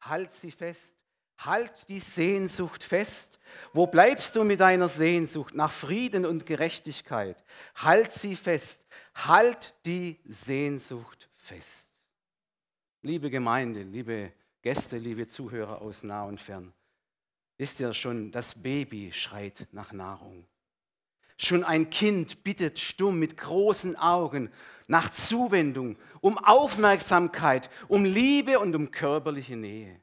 Halt sie fest. Halt die Sehnsucht fest. Wo bleibst du mit deiner Sehnsucht nach Frieden und Gerechtigkeit? Halt sie fest. Halt die Sehnsucht fest. Liebe Gemeinde, liebe Gäste, liebe Zuhörer aus nah und fern, wisst ihr schon, das Baby schreit nach Nahrung. Schon ein Kind bittet stumm mit großen Augen nach Zuwendung, um Aufmerksamkeit, um Liebe und um körperliche Nähe.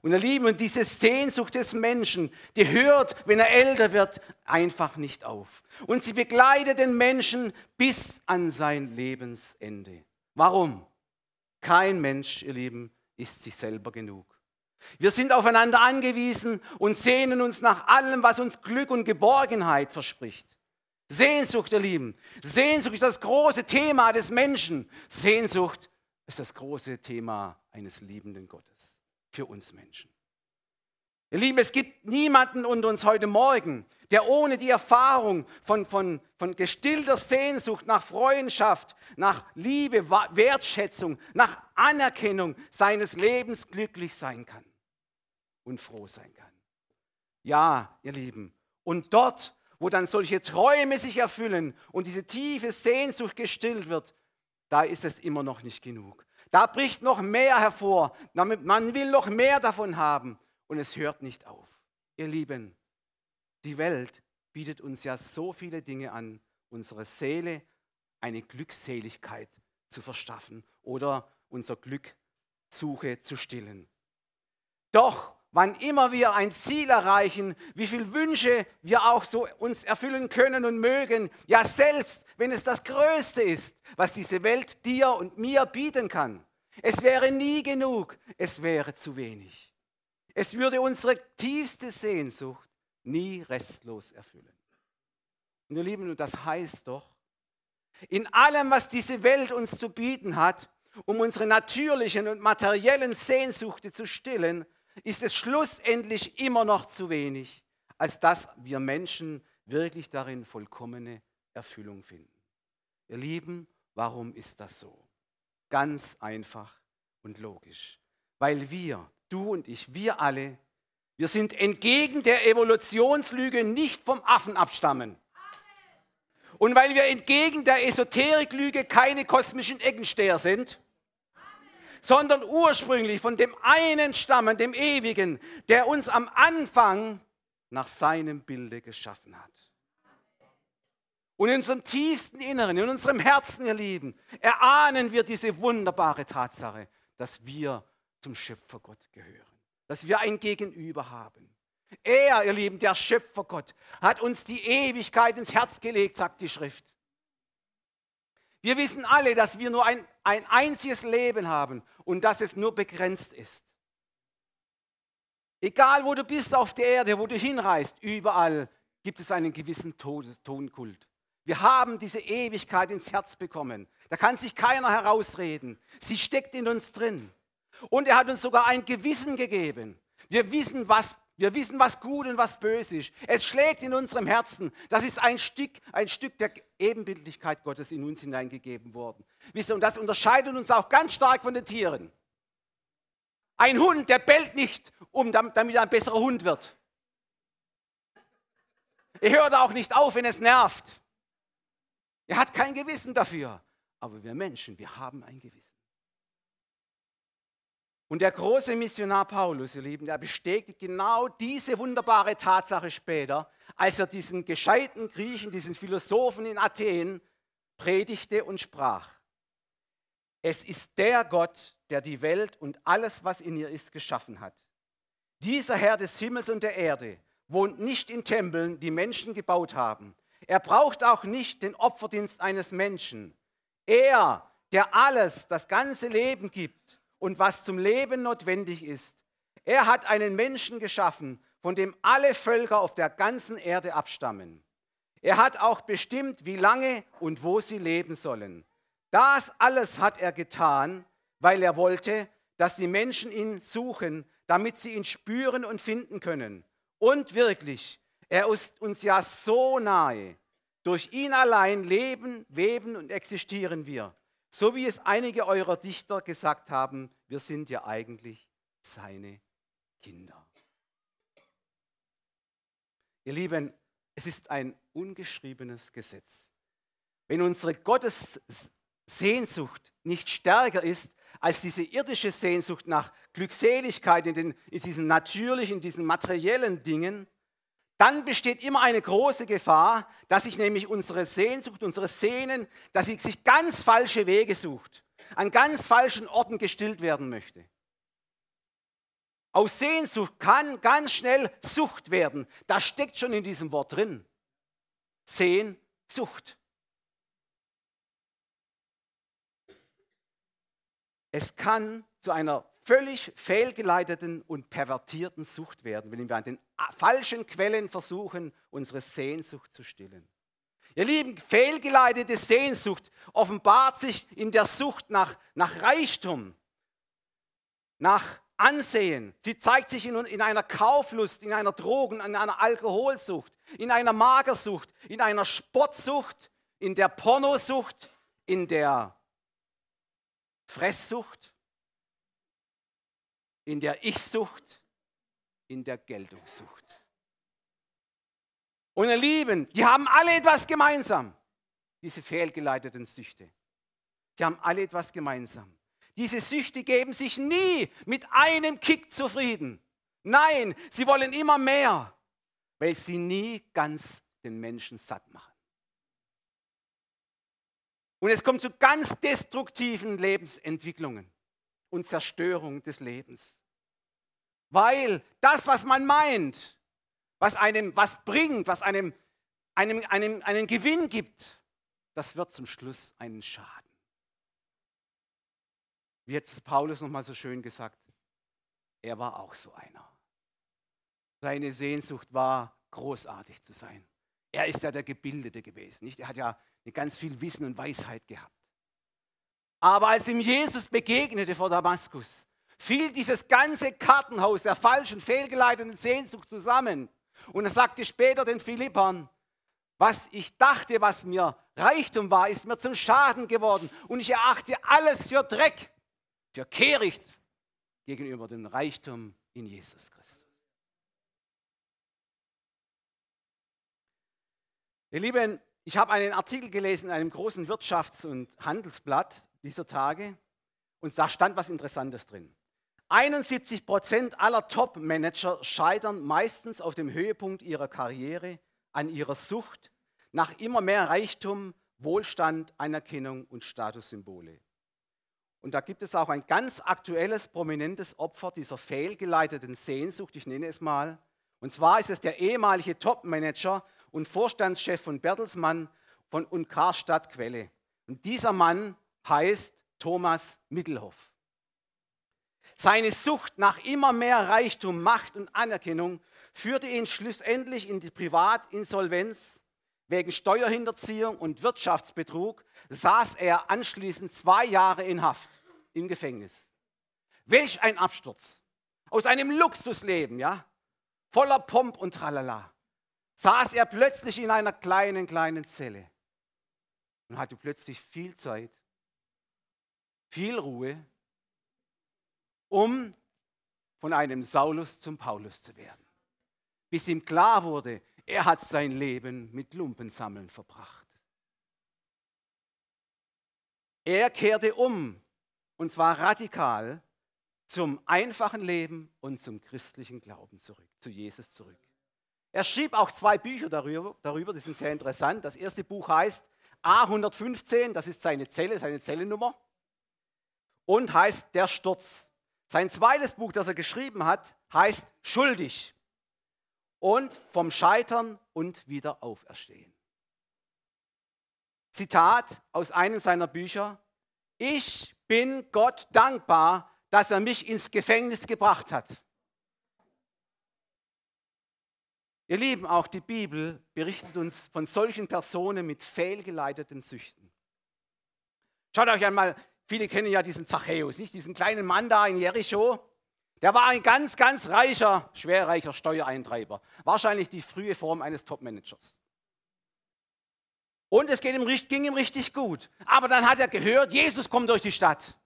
Und ihr Lieben, diese Sehnsucht des Menschen, die hört, wenn er älter wird, einfach nicht auf. Und sie begleitet den Menschen bis an sein Lebensende. Warum? Kein Mensch, ihr Lieben, ist sich selber genug. Wir sind aufeinander angewiesen und sehnen uns nach allem, was uns Glück und Geborgenheit verspricht. Sehnsucht, ihr Lieben. Sehnsucht ist das große Thema des Menschen. Sehnsucht ist das große Thema eines liebenden Gottes für uns Menschen. Ihr Lieben, es gibt niemanden unter uns heute Morgen, der ohne die Erfahrung von, von, von gestillter Sehnsucht nach Freundschaft, nach Liebe, Wertschätzung, nach Anerkennung seines Lebens glücklich sein kann und froh sein kann. Ja, ihr Lieben, und dort, wo dann solche Träume sich erfüllen und diese tiefe Sehnsucht gestillt wird, da ist es immer noch nicht genug. Da bricht noch mehr hervor. Man will noch mehr davon haben und es hört nicht auf. Ihr Lieben, die Welt bietet uns ja so viele Dinge an, unsere Seele eine Glückseligkeit zu verschaffen oder unser Glückssuche zu stillen. Doch wann immer wir ein Ziel erreichen, wie viele Wünsche wir auch so uns erfüllen können und mögen, ja selbst wenn es das Größte ist, was diese Welt dir und mir bieten kann. Es wäre nie genug, es wäre zu wenig. Es würde unsere tiefste Sehnsucht nie restlos erfüllen. Und ihr Lieben, das heißt doch, in allem, was diese Welt uns zu bieten hat, um unsere natürlichen und materiellen Sehnsüchte zu stillen, ist es schlussendlich immer noch zu wenig, als dass wir Menschen wirklich darin vollkommene Erfüllung finden. Ihr Lieben, warum ist das so? Ganz einfach und logisch. Weil wir, du und ich, wir alle, wir sind entgegen der Evolutionslüge nicht vom Affen abstammen. Und weil wir entgegen der Esoteriklüge keine kosmischen Eckensteher sind, sondern ursprünglich von dem einen stammen, dem Ewigen, der uns am Anfang nach seinem Bilde geschaffen hat. Und in unserem tiefsten Inneren, in unserem Herzen, ihr Lieben, erahnen wir diese wunderbare Tatsache, dass wir zum Schöpfergott gehören, dass wir ein Gegenüber haben. Er, ihr Lieben, der Schöpfergott, hat uns die Ewigkeit ins Herz gelegt, sagt die Schrift. Wir wissen alle, dass wir nur ein, ein einziges Leben haben und dass es nur begrenzt ist. Egal wo du bist auf der Erde, wo du hinreist, überall gibt es einen gewissen Tonkult. Wir haben diese Ewigkeit ins Herz bekommen. Da kann sich keiner herausreden. Sie steckt in uns drin. Und er hat uns sogar ein Gewissen gegeben. Wir wissen, was wir wissen, was gut und was böse ist. Es schlägt in unserem Herzen. Das ist ein Stück, ein Stück der Ebenbildlichkeit Gottes in uns hineingegeben worden. Wisst ihr, und das unterscheidet uns auch ganz stark von den Tieren. Ein Hund, der bellt nicht, um, damit er ein besserer Hund wird. Er hört auch nicht auf, wenn es nervt. Er hat kein Gewissen dafür. Aber wir Menschen, wir haben ein Gewissen. Und der große Missionar Paulus, ihr Lieben, der bestätigt genau diese wunderbare Tatsache später, als er diesen gescheiten Griechen, diesen Philosophen in Athen predigte und sprach. Es ist der Gott, der die Welt und alles, was in ihr ist, geschaffen hat. Dieser Herr des Himmels und der Erde wohnt nicht in Tempeln, die Menschen gebaut haben. Er braucht auch nicht den Opferdienst eines Menschen. Er, der alles, das ganze Leben gibt, und was zum Leben notwendig ist. Er hat einen Menschen geschaffen, von dem alle Völker auf der ganzen Erde abstammen. Er hat auch bestimmt, wie lange und wo sie leben sollen. Das alles hat er getan, weil er wollte, dass die Menschen ihn suchen, damit sie ihn spüren und finden können. Und wirklich, er ist uns ja so nahe. Durch ihn allein leben, weben und existieren wir. So wie es einige eurer Dichter gesagt haben, wir sind ja eigentlich seine Kinder. Ihr Lieben, es ist ein ungeschriebenes Gesetz. Wenn unsere Gottessehnsucht nicht stärker ist als diese irdische Sehnsucht nach Glückseligkeit in, den, in diesen natürlichen, in diesen materiellen Dingen, dann besteht immer eine große Gefahr, dass sich nämlich unsere Sehnsucht, unsere Sehnen, dass sie sich ganz falsche Wege sucht, an ganz falschen Orten gestillt werden möchte. Aus Sehnsucht kann ganz schnell Sucht werden. Das steckt schon in diesem Wort drin. Sehnsucht. Es kann zu einer völlig fehlgeleiteten und pervertierten Sucht werden, wenn wir an den falschen Quellen versuchen, unsere Sehnsucht zu stillen. Ihr Lieben, fehlgeleitete Sehnsucht offenbart sich in der Sucht nach, nach Reichtum, nach Ansehen. Sie zeigt sich in, in einer Kauflust, in einer Drogen, in einer Alkoholsucht, in einer Magersucht, in einer Sportsucht, in der Pornosucht, in der Fresssucht, in der Ich-Sucht, in der Geltungssucht. Und ihr Lieben, die haben alle etwas gemeinsam, diese fehlgeleiteten Süchte. Sie haben alle etwas gemeinsam. Diese Süchte geben sich nie mit einem Kick zufrieden. Nein, sie wollen immer mehr, weil sie nie ganz den Menschen satt machen. Und es kommt zu ganz destruktiven Lebensentwicklungen und Zerstörung des Lebens. Weil das, was man meint, was einem was bringt, was einem, einem, einem einen Gewinn gibt, das wird zum Schluss einen Schaden. Wie hat Paulus nochmal so schön gesagt? Er war auch so einer. Seine Sehnsucht war, großartig zu sein. Er ist ja der Gebildete gewesen. Nicht? Er hat ja ganz viel Wissen und Weisheit gehabt. Aber als ihm Jesus begegnete vor Damaskus, fiel dieses ganze Kartenhaus der falschen, fehlgeleiteten Sehnsucht zusammen. Und er sagte später den Philippern, was ich dachte, was mir Reichtum war, ist mir zum Schaden geworden. Und ich erachte alles für Dreck, für Kehricht gegenüber dem Reichtum in Jesus Christus. Ihr Lieben, ich habe einen Artikel gelesen in einem großen Wirtschafts- und Handelsblatt dieser Tage und da stand was Interessantes drin. 71 Prozent aller Top-Manager scheitern meistens auf dem Höhepunkt ihrer Karriere an ihrer Sucht nach immer mehr Reichtum, Wohlstand, Anerkennung und Statussymbole. Und da gibt es auch ein ganz aktuelles, prominentes Opfer dieser fehlgeleiteten Sehnsucht, ich nenne es mal. Und zwar ist es der ehemalige Top-Manager und Vorstandschef von Bertelsmann von, und Karstadt Quelle. Und dieser Mann heißt Thomas Mittelhoff. Seine Sucht nach immer mehr Reichtum, Macht und Anerkennung führte ihn schlussendlich in die Privatinsolvenz. Wegen Steuerhinterziehung und Wirtschaftsbetrug saß er anschließend zwei Jahre in Haft im Gefängnis. Welch ein Absturz. Aus einem Luxusleben, ja, voller Pomp und Tralala saß er plötzlich in einer kleinen, kleinen Zelle und hatte plötzlich viel Zeit, viel Ruhe, um von einem Saulus zum Paulus zu werden. Bis ihm klar wurde, er hat sein Leben mit Lumpensammeln verbracht. Er kehrte um, und zwar radikal, zum einfachen Leben und zum christlichen Glauben zurück, zu Jesus zurück. Er schrieb auch zwei Bücher darüber, darüber, die sind sehr interessant. Das erste Buch heißt A115, das ist seine Zelle, seine Zellennummer, und heißt Der Sturz. Sein zweites Buch, das er geschrieben hat, heißt Schuldig und vom Scheitern und wieder auferstehen. Zitat aus einem seiner Bücher, ich bin Gott dankbar, dass er mich ins Gefängnis gebracht hat. Ihr Lieben, auch die Bibel berichtet uns von solchen Personen mit fehlgeleiteten Süchten. Schaut euch einmal, viele kennen ja diesen Zachäus, nicht diesen kleinen Mann da in Jericho. Der war ein ganz, ganz reicher, schwerreicher Steuereintreiber. Wahrscheinlich die frühe Form eines Topmanagers. Und es ging ihm richtig gut. Aber dann hat er gehört, Jesus kommt durch die Stadt.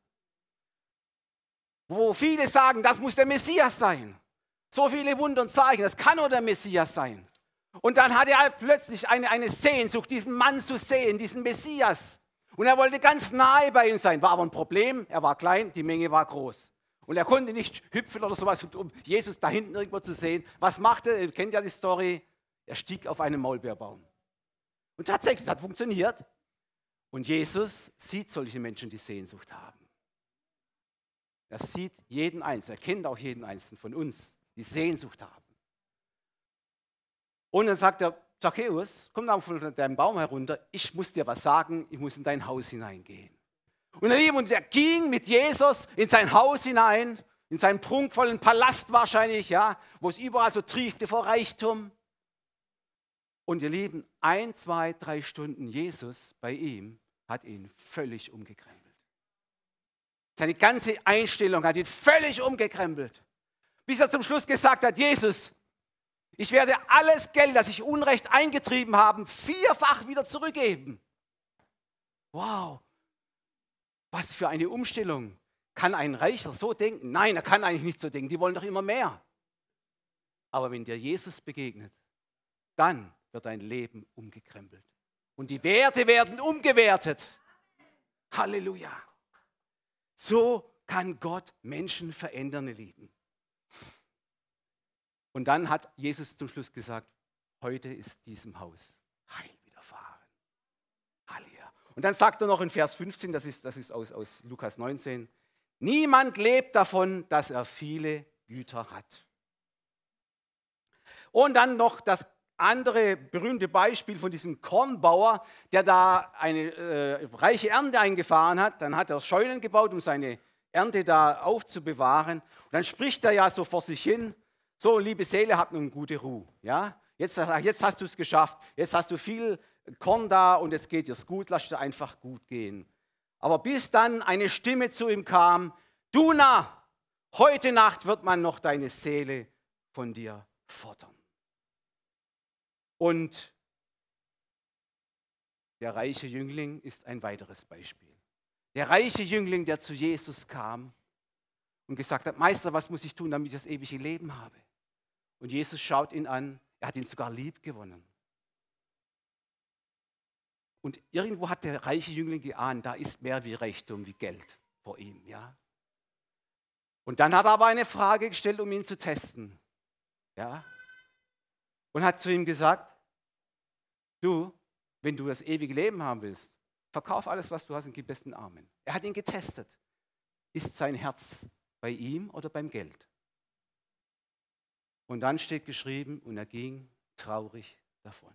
wo viele sagen, das muss der Messias sein. So viele Wunder und Zeichen, das kann nur der Messias sein. Und dann hatte er plötzlich eine, eine Sehnsucht, diesen Mann zu sehen, diesen Messias. Und er wollte ganz nahe bei ihm sein. War aber ein Problem, er war klein, die Menge war groß. Und er konnte nicht hüpfen oder sowas, um Jesus da hinten irgendwo zu sehen. Was machte er? Ihr kennt ja die Story. Er stieg auf einen Maulbeerbaum. Und tatsächlich, es hat funktioniert. Und Jesus sieht solche Menschen, die Sehnsucht haben. Er sieht jeden Einzelnen, er kennt auch jeden Einzelnen von uns, die Sehnsucht haben. Und dann sagt er, Zacchaeus, komm da von deinem Baum herunter, ich muss dir was sagen, ich muss in dein Haus hineingehen. Und er, und er ging mit Jesus in sein Haus hinein, in seinen prunkvollen Palast wahrscheinlich, ja, wo es überall so triefte vor Reichtum. Und ihr Lieben, ein, zwei, drei Stunden Jesus bei ihm hat ihn völlig umgekrempelt. Seine ganze Einstellung hat ihn völlig umgekrempelt. Bis er zum Schluss gesagt hat, Jesus, ich werde alles Geld, das ich Unrecht eingetrieben habe, vierfach wieder zurückgeben. Wow, was für eine Umstellung. Kann ein Reicher so denken? Nein, er kann eigentlich nicht so denken. Die wollen doch immer mehr. Aber wenn dir Jesus begegnet, dann wird dein Leben umgekrempelt. Und die Werte werden umgewertet. Halleluja. So kann Gott Menschen verändern, ihr Lieben. Und dann hat Jesus zum Schluss gesagt, heute ist diesem Haus Heil widerfahren. Halleluja. Und dann sagt er noch in Vers 15, das ist, das ist aus, aus Lukas 19, niemand lebt davon, dass er viele Güter hat. Und dann noch das andere berühmte Beispiel von diesem Kornbauer, der da eine äh, reiche Ernte eingefahren hat. Dann hat er Scheunen gebaut, um seine Ernte da aufzubewahren. Und dann spricht er ja so vor sich hin, so, liebe Seele, habt nun gute Ruhe. Ja? Jetzt, jetzt hast du es geschafft. Jetzt hast du viel Korn da und jetzt geht es gut. Lass dir einfach gut gehen. Aber bis dann eine Stimme zu ihm kam, du na, heute Nacht wird man noch deine Seele von dir fordern. Und der reiche Jüngling ist ein weiteres Beispiel. Der reiche Jüngling, der zu Jesus kam und gesagt hat, Meister, was muss ich tun, damit ich das ewige Leben habe? Und Jesus schaut ihn an, er hat ihn sogar lieb gewonnen. Und irgendwo hat der reiche Jüngling geahnt, da ist mehr wie Reichtum, wie Geld vor ihm. Ja? Und dann hat er aber eine Frage gestellt, um ihn zu testen. Ja? Und hat zu ihm gesagt, du, wenn du das ewige Leben haben willst, verkauf alles, was du hast und gib es den Armen. Er hat ihn getestet. Ist sein Herz bei ihm oder beim Geld? Und dann steht geschrieben, und er ging traurig davon.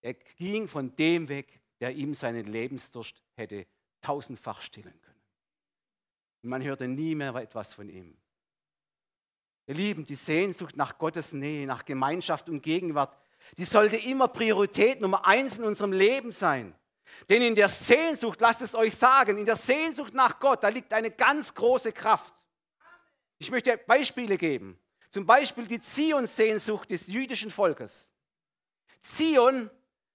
Er ging von dem weg, der ihm seinen Lebensdurst hätte tausendfach stillen können. Und man hörte nie mehr etwas von ihm. Ihr Lieben, die Sehnsucht nach Gottes Nähe, nach Gemeinschaft und Gegenwart, die sollte immer Priorität Nummer eins in unserem Leben sein. Denn in der Sehnsucht, lasst es euch sagen, in der Sehnsucht nach Gott, da liegt eine ganz große Kraft. Ich möchte Beispiele geben. Zum Beispiel die Zion-Sehnsucht des jüdischen Volkes. Zion,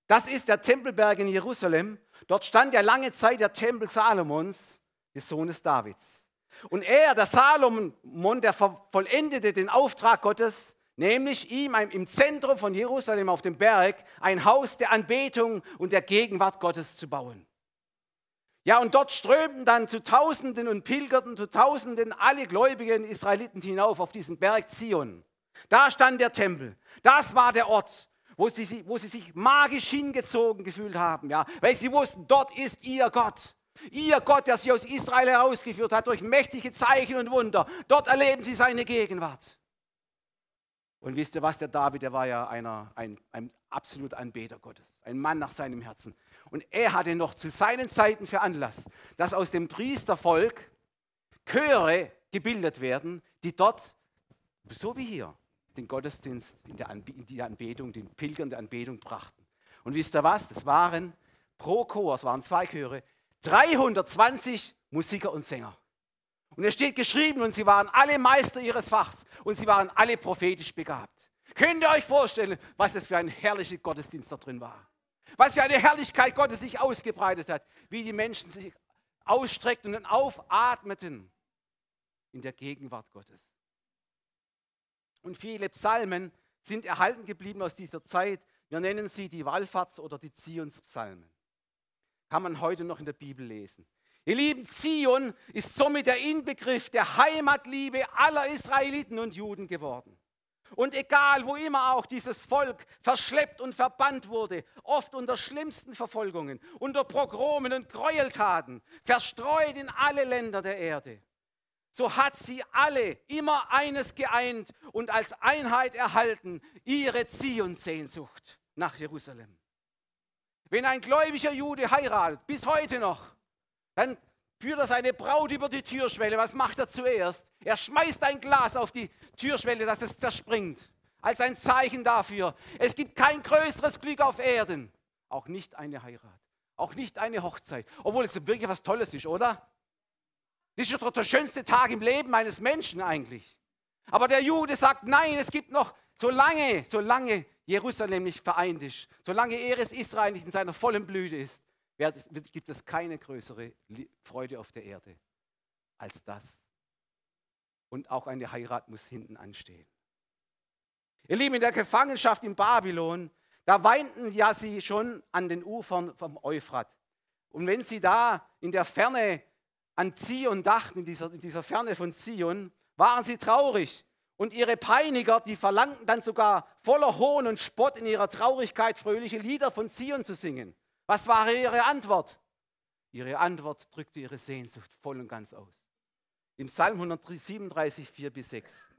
das ist der Tempelberg in Jerusalem. Dort stand ja lange Zeit der Tempel Salomons, des Sohnes Davids. Und er, der Salomon, der vollendete den Auftrag Gottes, nämlich ihm im Zentrum von Jerusalem auf dem Berg ein Haus der Anbetung und der Gegenwart Gottes zu bauen. Ja, und dort strömten dann zu Tausenden und pilgerten zu Tausenden alle gläubigen Israeliten hinauf auf diesen Berg Zion. Da stand der Tempel. Das war der Ort, wo sie, wo sie sich magisch hingezogen gefühlt haben. Ja, weil sie wussten, dort ist ihr Gott. Ihr Gott, der sie aus Israel herausgeführt hat durch mächtige Zeichen und Wunder. Dort erleben sie seine Gegenwart. Und wisst ihr was, der David, der war ja einer, ein, ein absoluter Anbeter Gottes, ein Mann nach seinem Herzen. Und er hatte noch zu seinen Zeiten veranlasst, dass aus dem Priestervolk Chöre gebildet werden, die dort, so wie hier, den Gottesdienst in, der Anbe in die Anbetung, den Pilgern der Anbetung brachten. Und wisst ihr was? Das waren pro Chor, es waren zwei Chöre, 320 Musiker und Sänger. Und es steht geschrieben, und sie waren alle Meister ihres Fachs und sie waren alle prophetisch begabt. Könnt ihr euch vorstellen, was das für ein herrlicher Gottesdienst da drin war? Was für eine Herrlichkeit Gottes sich ausgebreitet hat, wie die Menschen sich ausstreckten und aufatmeten. in der Gegenwart Gottes. Und viele Psalmen sind erhalten geblieben aus dieser Zeit. Wir nennen sie die Wallfahrts- oder die Zionspsalmen. Kann man heute noch in der Bibel lesen. Ihr lieben, Zion ist somit der Inbegriff der Heimatliebe aller Israeliten und Juden geworden. Und egal, wo immer auch dieses Volk verschleppt und verbannt wurde, oft unter schlimmsten Verfolgungen, unter Progromen und Gräueltaten, verstreut in alle Länder der Erde, so hat sie alle immer eines geeint und als Einheit erhalten, ihre Zion-Sehnsucht nach Jerusalem. Wenn ein gläubiger Jude heiratet, bis heute noch, dann führt er seine Braut über die Türschwelle. Was macht er zuerst? Er schmeißt ein Glas auf die Türschwelle, dass es zerspringt. Als ein Zeichen dafür. Es gibt kein größeres Glück auf Erden. Auch nicht eine Heirat. Auch nicht eine Hochzeit. Obwohl es wirklich was Tolles ist, oder? Das ist doch der schönste Tag im Leben eines Menschen eigentlich. Aber der Jude sagt, nein, es gibt noch, solange, solange Jerusalem nicht vereint ist, solange Eres Israel nicht in seiner vollen Blüte ist, gibt es keine größere Freude auf der Erde als das. Und auch eine Heirat muss hinten anstehen. Ihr Lieben, in der Gefangenschaft in Babylon, da weinten ja sie schon an den Ufern vom Euphrat. Und wenn sie da in der Ferne an Zion dachten, in dieser, in dieser Ferne von Zion, waren sie traurig. Und ihre Peiniger, die verlangten dann sogar voller Hohn und Spott in ihrer Traurigkeit fröhliche Lieder von Zion zu singen. Was war ihre Antwort? Ihre Antwort drückte ihre Sehnsucht voll und ganz aus. Im Psalm 137, 4 bis 6.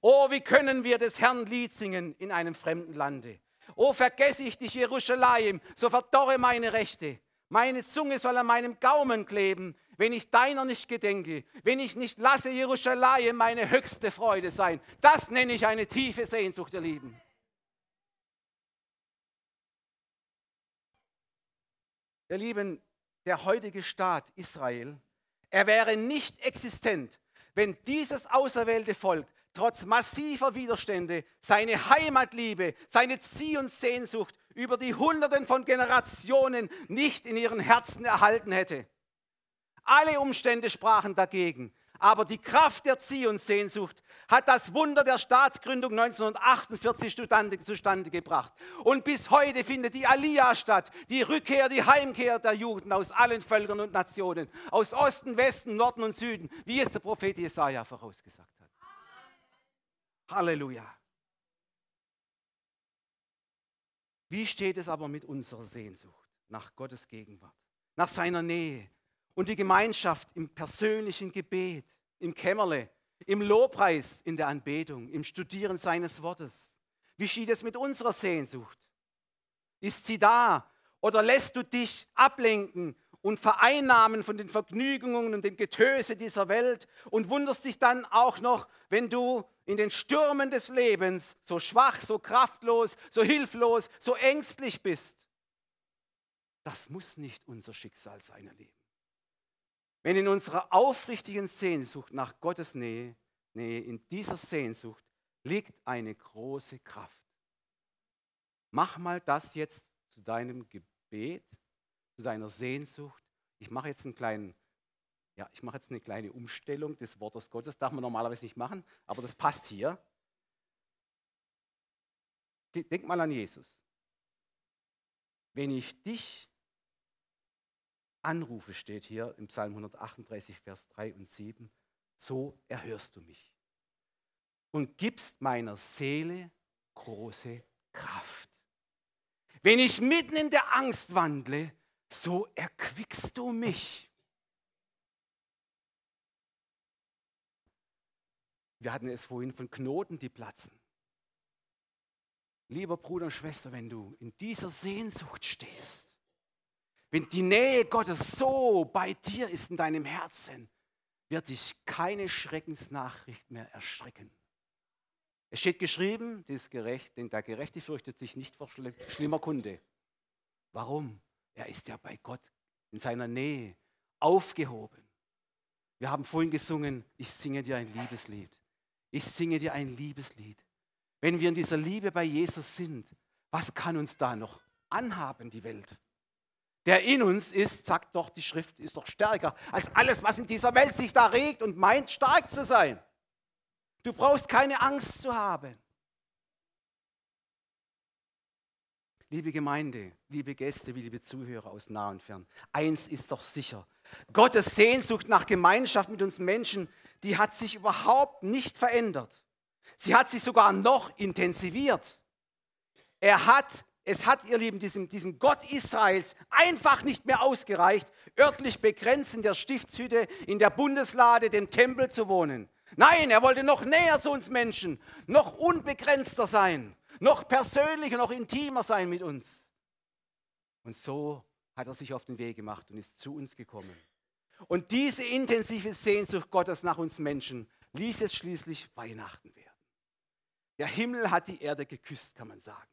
Oh, wie können wir des Herrn Lied singen in einem fremden Lande? Oh, vergesse ich dich, Jerusalem, so verdorre meine Rechte. Meine Zunge soll an meinem Gaumen kleben, wenn ich deiner nicht gedenke, wenn ich nicht lasse Jerusalem meine höchste Freude sein. Das nenne ich eine tiefe Sehnsucht, ihr Lieben. Ihr Lieben, der heutige Staat Israel, er wäre nicht existent, wenn dieses auserwählte Volk trotz massiver Widerstände seine Heimatliebe, seine Zieh- und Sehnsucht über die Hunderten von Generationen nicht in ihren Herzen erhalten hätte. Alle Umstände sprachen dagegen. Aber die Kraft der Zion-Sehnsucht hat das Wunder der Staatsgründung 1948 zustande gebracht. Und bis heute findet die Aliyah statt, die Rückkehr, die Heimkehr der Juden aus allen Völkern und Nationen, aus Osten, Westen, Norden und Süden, wie es der Prophet Jesaja vorausgesagt hat. Halleluja. Wie steht es aber mit unserer Sehnsucht nach Gottes Gegenwart, nach seiner Nähe, und die Gemeinschaft im persönlichen Gebet, im Kämmerle, im Lobpreis, in der Anbetung, im Studieren seines Wortes. Wie steht es mit unserer Sehnsucht? Ist sie da oder lässt du dich ablenken und vereinnahmen von den Vergnügungen und dem Getöse dieser Welt und wunderst dich dann auch noch, wenn du in den Stürmen des Lebens so schwach, so kraftlos, so hilflos, so ängstlich bist? Das muss nicht unser Schicksal sein, ihr Leben. Wenn in unserer aufrichtigen Sehnsucht nach Gottes Nähe, Nähe, in dieser Sehnsucht liegt eine große Kraft. Mach mal das jetzt zu deinem Gebet, zu deiner Sehnsucht. Ich mache jetzt einen kleinen, ja, ich mache jetzt eine kleine Umstellung des Wortes Gottes. Darf man normalerweise nicht machen, aber das passt hier. Denk mal an Jesus. Wenn ich dich anrufe, steht hier im Psalm 138, Vers 3 und 7, so erhörst du mich und gibst meiner Seele große Kraft. Wenn ich mitten in der Angst wandle, so erquickst du mich. Wir hatten es vorhin von Knoten, die platzen. Lieber Bruder und Schwester, wenn du in dieser Sehnsucht stehst, wenn die Nähe Gottes so bei dir ist in deinem Herzen, wird dich keine Schreckensnachricht mehr erschrecken. Es steht geschrieben, das Gerecht, denn der Gerechte fürchtet sich nicht vor schlimmer Kunde. Warum? Er ist ja bei Gott in seiner Nähe aufgehoben. Wir haben vorhin gesungen, ich singe dir ein Liebeslied. Ich singe dir ein Liebeslied. Wenn wir in dieser Liebe bei Jesus sind, was kann uns da noch anhaben, die Welt? Der in uns ist, sagt doch die Schrift, ist doch stärker als alles, was in dieser Welt sich da regt und meint, stark zu sein. Du brauchst keine Angst zu haben. Liebe Gemeinde, liebe Gäste, liebe Zuhörer aus nah und fern, eins ist doch sicher. Gottes Sehnsucht nach Gemeinschaft mit uns Menschen, die hat sich überhaupt nicht verändert. Sie hat sich sogar noch intensiviert. Er hat, es hat, ihr Lieben, diesem, diesem Gott Israels einfach nicht mehr ausgereicht, örtlich begrenzt in der Stiftshütte, in der Bundeslade, dem Tempel zu wohnen. Nein, er wollte noch näher zu uns Menschen, noch unbegrenzter sein noch persönlicher, noch intimer sein mit uns. Und so hat er sich auf den Weg gemacht und ist zu uns gekommen. Und diese intensive Sehnsucht Gottes nach uns Menschen ließ es schließlich Weihnachten werden. Der Himmel hat die Erde geküsst, kann man sagen.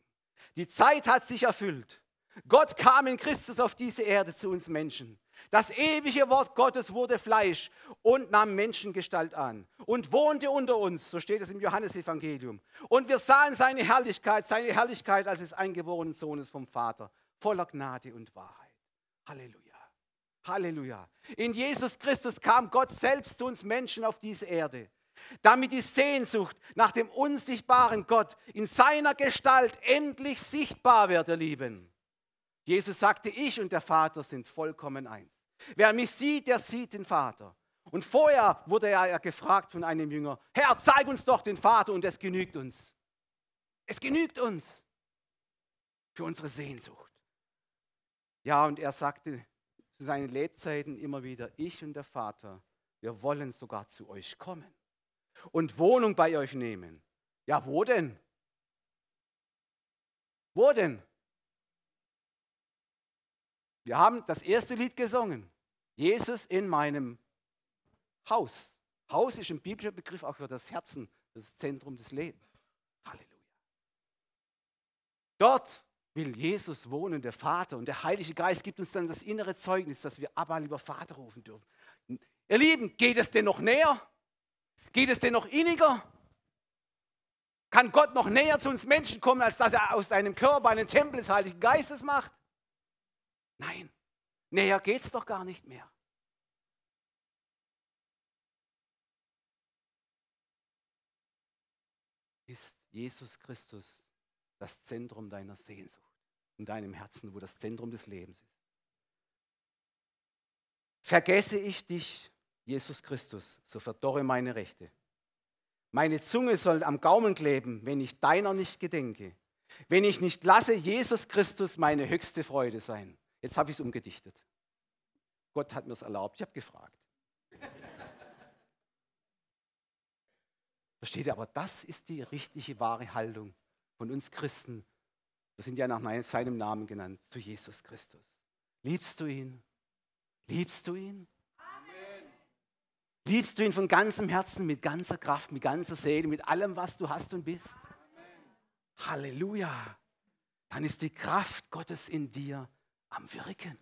Die Zeit hat sich erfüllt. Gott kam in Christus auf diese Erde zu uns Menschen. Das ewige Wort Gottes wurde Fleisch und nahm Menschengestalt an und wohnte unter uns, so steht es im Johannesevangelium. Und wir sahen seine Herrlichkeit, seine Herrlichkeit als des eingeborenen Sohnes vom Vater, voller Gnade und Wahrheit. Halleluja. Halleluja. In Jesus Christus kam Gott selbst zu uns Menschen auf diese Erde, damit die Sehnsucht nach dem unsichtbaren Gott in seiner Gestalt endlich sichtbar wird, ihr Lieben. Jesus sagte, ich und der Vater sind vollkommen eins. Wer mich sieht, der sieht den Vater. Und vorher wurde er gefragt von einem Jünger, Herr, zeig uns doch den Vater und es genügt uns. Es genügt uns für unsere Sehnsucht. Ja, und er sagte zu seinen Lebzeiten immer wieder, ich und der Vater, wir wollen sogar zu euch kommen und Wohnung bei euch nehmen. Ja, wo denn? Wo denn? Wir haben das erste Lied gesungen. Jesus in meinem Haus. Haus ist ein biblischer Begriff auch für das Herzen, das Zentrum des Lebens. Halleluja. Dort will Jesus wohnen, der Vater. Und der Heilige Geist gibt uns dann das innere Zeugnis, dass wir Abba, lieber Vater, rufen dürfen. Ihr Lieben, geht es denn noch näher? Geht es denn noch inniger? Kann Gott noch näher zu uns Menschen kommen, als dass er aus einem Körper einen Tempel des Heiligen Geistes macht? Nein, näher geht es doch gar nicht mehr. Ist Jesus Christus das Zentrum deiner Sehnsucht, in deinem Herzen, wo das Zentrum des Lebens ist? Vergesse ich dich, Jesus Christus, so verdorre meine Rechte. Meine Zunge soll am Gaumen kleben, wenn ich deiner nicht gedenke. Wenn ich nicht lasse, Jesus Christus meine höchste Freude sein. Jetzt habe ich es umgedichtet. Gott hat mir es erlaubt. Ich habe gefragt. Versteht ihr, aber das ist die richtige, wahre Haltung von uns Christen. Wir sind ja nach seinem Namen genannt, zu Jesus Christus. Liebst du ihn? Liebst du ihn? Liebst du ihn von ganzem Herzen, mit ganzer Kraft, mit ganzer Seele, mit allem, was du hast und bist? Halleluja. Dann ist die Kraft Gottes in dir am Wirken.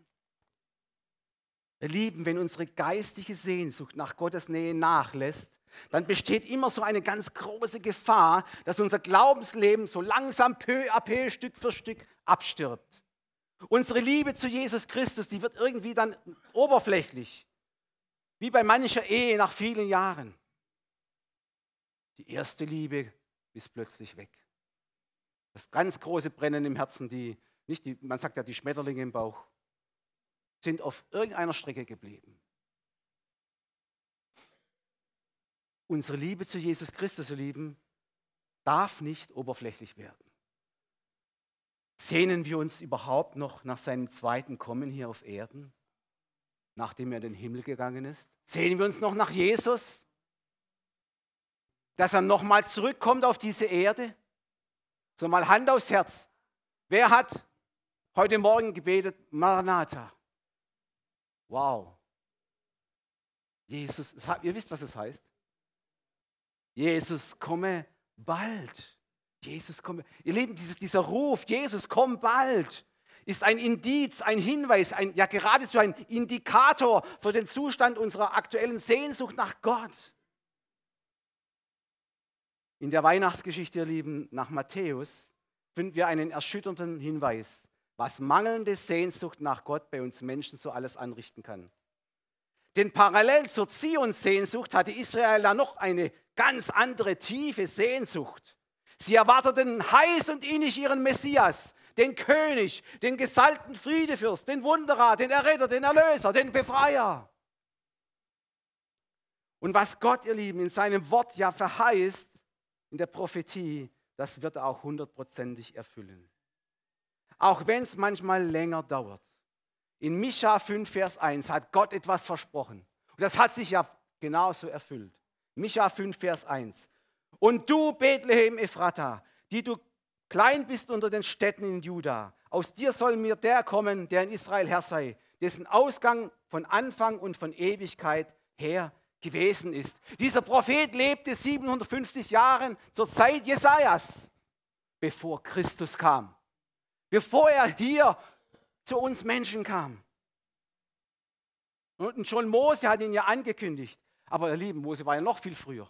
Ihr Lieben, wenn unsere geistige Sehnsucht nach Gottes Nähe nachlässt, dann besteht immer so eine ganz große Gefahr, dass unser Glaubensleben so langsam peu à peu, Stück für Stück abstirbt. Unsere Liebe zu Jesus Christus, die wird irgendwie dann oberflächlich, wie bei mancher Ehe nach vielen Jahren. Die erste Liebe ist plötzlich weg. Das ganz große Brennen im Herzen, die nicht die, man sagt ja die Schmetterlinge im Bauch, sind auf irgendeiner Strecke geblieben. Unsere Liebe zu Jesus Christus, ihr Lieben, darf nicht oberflächlich werden. Sehnen wir uns überhaupt noch nach seinem zweiten Kommen hier auf Erden, nachdem er in den Himmel gegangen ist? Sehnen wir uns noch nach Jesus, dass er nochmal zurückkommt auf diese Erde? So mal Hand aufs Herz. Wer hat heute Morgen gebetet, Maranatha. Wow. Jesus, ihr wisst, was es das heißt. Jesus, komme bald. Jesus, komme. Ihr Lieben, dieser Ruf, Jesus, komm bald, ist ein Indiz, ein Hinweis, ein, ja geradezu ein Indikator für den Zustand unserer aktuellen Sehnsucht nach Gott. In der Weihnachtsgeschichte, ihr Lieben, nach Matthäus, finden wir einen erschütternden Hinweis was mangelnde Sehnsucht nach Gott bei uns Menschen so alles anrichten kann. Denn parallel zur Zion-Sehnsucht hatte Israel da noch eine ganz andere tiefe Sehnsucht. Sie erwarteten heiß und innig ihren Messias, den König, den gesalbten Friedefürst, den Wunderer, den Erretter, den Erlöser, den Befreier. Und was Gott, ihr Lieben, in seinem Wort ja verheißt, in der Prophetie, das wird er auch hundertprozentig erfüllen. Auch wenn es manchmal länger dauert. In Micha 5, Vers 1 hat Gott etwas versprochen. Und das hat sich ja genauso erfüllt. Micha 5, Vers 1. Und du, Bethlehem Ephrata, die du klein bist unter den Städten in Juda, aus dir soll mir der kommen, der in Israel Herr sei, dessen Ausgang von Anfang und von Ewigkeit her gewesen ist. Dieser Prophet lebte 750 Jahre zur Zeit Jesajas, bevor Christus kam, bevor er hier zu uns Menschen kam. Und schon Mose hat ihn ja angekündigt. Aber ihr Lieben, Mose war ja noch viel früher.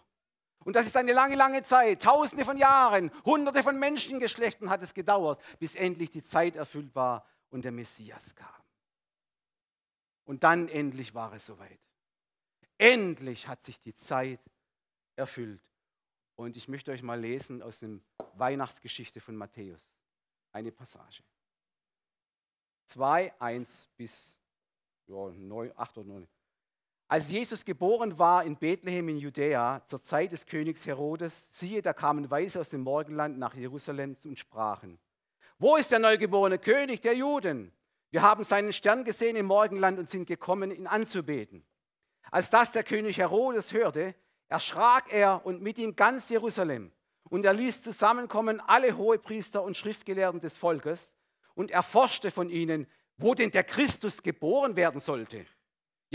Und das ist eine lange, lange Zeit. Tausende von Jahren, hunderte von Menschengeschlechten hat es gedauert, bis endlich die Zeit erfüllt war und der Messias kam. Und dann endlich war es soweit. Endlich hat sich die Zeit erfüllt. Und ich möchte euch mal lesen aus der Weihnachtsgeschichte von Matthäus. Eine Passage. 2, 1 bis ja, 9, 8 oder 9. Als Jesus geboren war in Bethlehem in Judäa zur Zeit des Königs Herodes, siehe, da kamen Weise aus dem Morgenland nach Jerusalem und sprachen, wo ist der neugeborene König der Juden? Wir haben seinen Stern gesehen im Morgenland und sind gekommen, ihn anzubeten. Als das der König Herodes hörte, erschrak er und mit ihm ganz Jerusalem. Und er ließ zusammenkommen alle Hohepriester und Schriftgelehrten des Volkes und erforschte von ihnen, wo denn der Christus geboren werden sollte.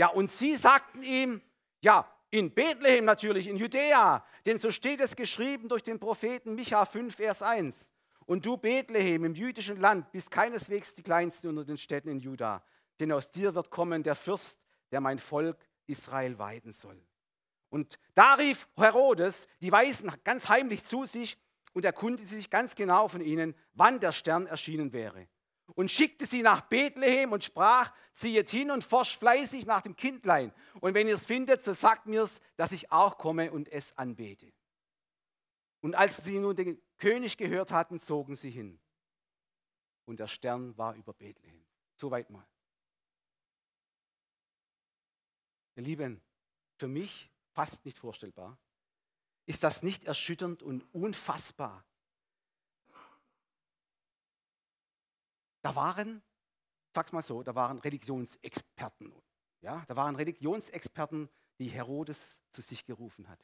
Ja, und sie sagten ihm, ja, in Bethlehem natürlich, in Judäa, denn so steht es geschrieben durch den Propheten Micha 5, Vers 1. Und du, Bethlehem, im jüdischen Land, bist keineswegs die kleinste unter den Städten in Juda, denn aus dir wird kommen der Fürst, der mein Volk Israel weiden soll. Und da rief Herodes die Weisen ganz heimlich zu sich und erkundigte sich ganz genau von ihnen, wann der Stern erschienen wäre und schickte sie nach Bethlehem und sprach, ziehet hin und forscht fleißig nach dem Kindlein. Und wenn ihr es findet, so sagt mir's, dass ich auch komme und es anbete. Und als sie nun den König gehört hatten, zogen sie hin. Und der Stern war über Bethlehem. Soweit mal. Ihr Lieben, für mich fast nicht vorstellbar. Ist das nicht erschütternd und unfassbar, Da waren, sag's mal so, da waren Religionsexperten. Ja, da waren Religionsexperten, die Herodes zu sich gerufen hat.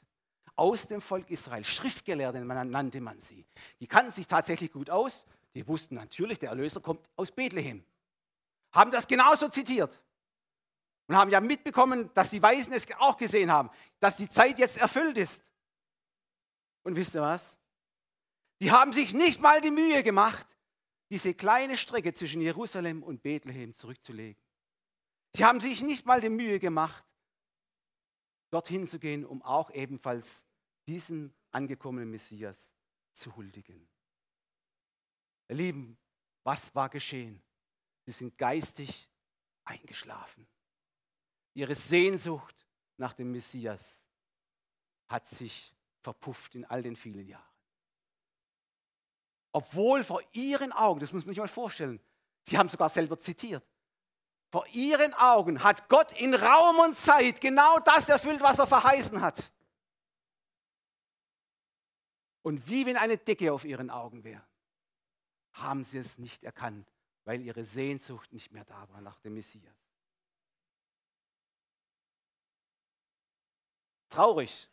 Aus dem Volk Israel, Schriftgelehrte nannte man sie. Die kannten sich tatsächlich gut aus. Die wussten natürlich, der Erlöser kommt aus Bethlehem. Haben das genauso zitiert. Und haben ja mitbekommen, dass die Weisen es auch gesehen haben, dass die Zeit jetzt erfüllt ist. Und wisst ihr was? Die haben sich nicht mal die Mühe gemacht, diese kleine Strecke zwischen Jerusalem und Bethlehem zurückzulegen. Sie haben sich nicht mal die Mühe gemacht, dorthin zu gehen, um auch ebenfalls diesen angekommenen Messias zu huldigen. Ihr Lieben, was war geschehen? Sie sind geistig eingeschlafen. Ihre Sehnsucht nach dem Messias hat sich verpufft in all den vielen Jahren. Obwohl vor ihren Augen, das muss man sich mal vorstellen, sie haben sogar selber zitiert, vor ihren Augen hat Gott in Raum und Zeit genau das erfüllt, was er verheißen hat. Und wie wenn eine Decke auf ihren Augen wäre, haben sie es nicht erkannt, weil ihre Sehnsucht nicht mehr da war nach dem Messias. Traurig.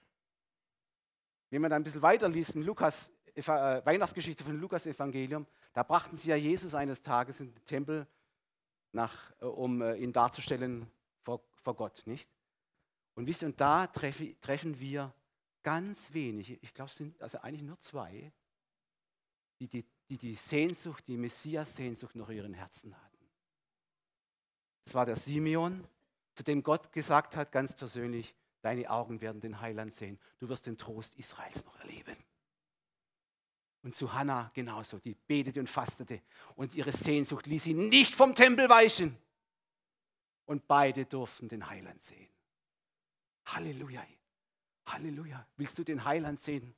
Wenn man dann ein bisschen weiterliest in Lukas Weihnachtsgeschichte von Lukas Evangelium, da brachten sie ja Jesus eines Tages in den Tempel, nach, äh, um äh, ihn darzustellen vor, vor Gott, nicht? Und wisst ihr, und da treffe, treffen wir ganz wenige, ich glaube, es sind also eigentlich nur zwei, die die, die, die Sehnsucht, die Messias-Sehnsucht nach ihren Herzen hatten. Das war der Simeon, zu dem Gott gesagt hat, ganz persönlich, deine Augen werden den Heiland sehen, du wirst den Trost Israels noch erleben. Und zu Hannah genauso, die betete und fastete und ihre Sehnsucht ließ sie nicht vom Tempel weichen. Und beide durften den Heiland sehen. Halleluja. Halleluja. Willst du den Heiland sehen?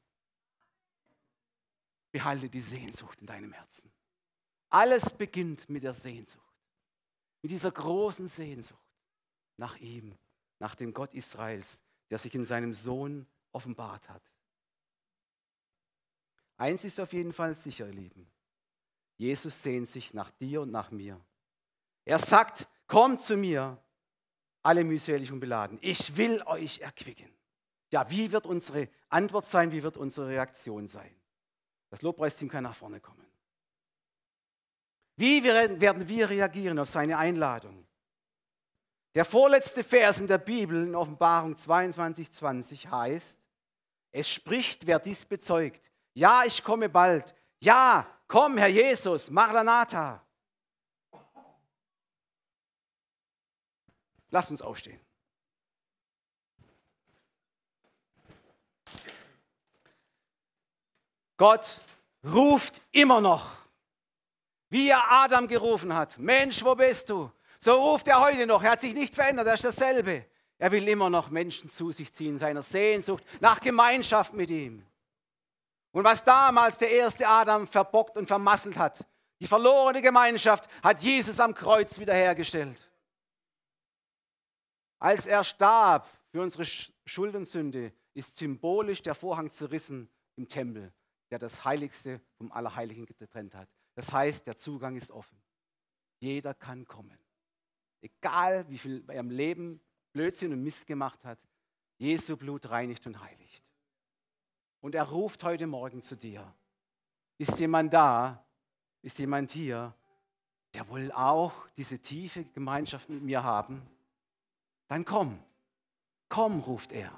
Behalte die Sehnsucht in deinem Herzen. Alles beginnt mit der Sehnsucht. Mit dieser großen Sehnsucht nach ihm, nach dem Gott Israels, der sich in seinem Sohn offenbart hat. Eins ist auf jeden Fall sicher, ihr Lieben. Jesus sehnt sich nach dir und nach mir. Er sagt, kommt zu mir, alle mühselig und beladen. Ich will euch erquicken. Ja, wie wird unsere Antwort sein? Wie wird unsere Reaktion sein? Das Lobpreisteam kann nach vorne kommen. Wie werden wir reagieren auf seine Einladung? Der vorletzte Vers in der Bibel in Offenbarung 22, 20 heißt, es spricht, wer dies bezeugt. Ja, ich komme bald. Ja, komm, Herr Jesus, Maranatha. Lasst uns aufstehen. Gott ruft immer noch, wie er Adam gerufen hat. Mensch, wo bist du? So ruft er heute noch. Er hat sich nicht verändert, er ist dasselbe. Er will immer noch Menschen zu sich ziehen, seiner Sehnsucht nach Gemeinschaft mit ihm. Und was damals der erste Adam verbockt und vermasselt hat, die verlorene Gemeinschaft, hat Jesus am Kreuz wiederhergestellt. Als er starb für unsere Schuld und Sünde, ist symbolisch der Vorhang zerrissen im Tempel, der das Heiligste vom Allerheiligen getrennt hat. Das heißt, der Zugang ist offen. Jeder kann kommen. Egal, wie viel er im Leben Blödsinn und Mist gemacht hat, Jesu Blut reinigt und heiligt. Und er ruft heute Morgen zu dir. Ist jemand da? Ist jemand hier, der will auch diese tiefe Gemeinschaft mit mir haben? Dann komm. Komm, ruft er.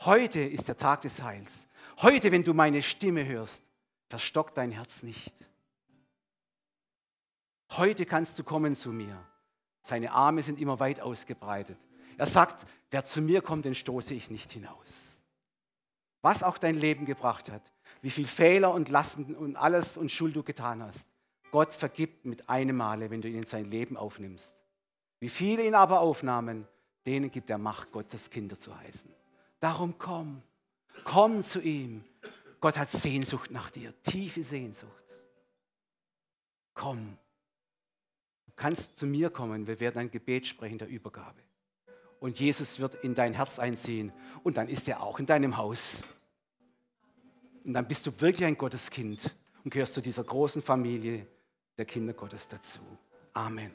Heute ist der Tag des Heils. Heute, wenn du meine Stimme hörst, verstock dein Herz nicht. Heute kannst du kommen zu mir. Seine Arme sind immer weit ausgebreitet. Er sagt, wer zu mir kommt, den stoße ich nicht hinaus. Was auch dein Leben gebracht hat, wie viel Fehler und Lasten und alles und Schuld du getan hast. Gott vergibt mit einem Male, wenn du ihn in sein Leben aufnimmst. Wie viele ihn aber aufnahmen, denen gibt er Macht, Gottes Kinder zu heißen. Darum komm, komm zu ihm. Gott hat Sehnsucht nach dir, tiefe Sehnsucht. Komm, du kannst zu mir kommen, wir werden ein Gebet sprechen der Übergabe. Und Jesus wird in dein Herz einziehen und dann ist er auch in deinem Haus. Und dann bist du wirklich ein Gotteskind und gehörst zu dieser großen Familie der Kinder Gottes dazu. Amen.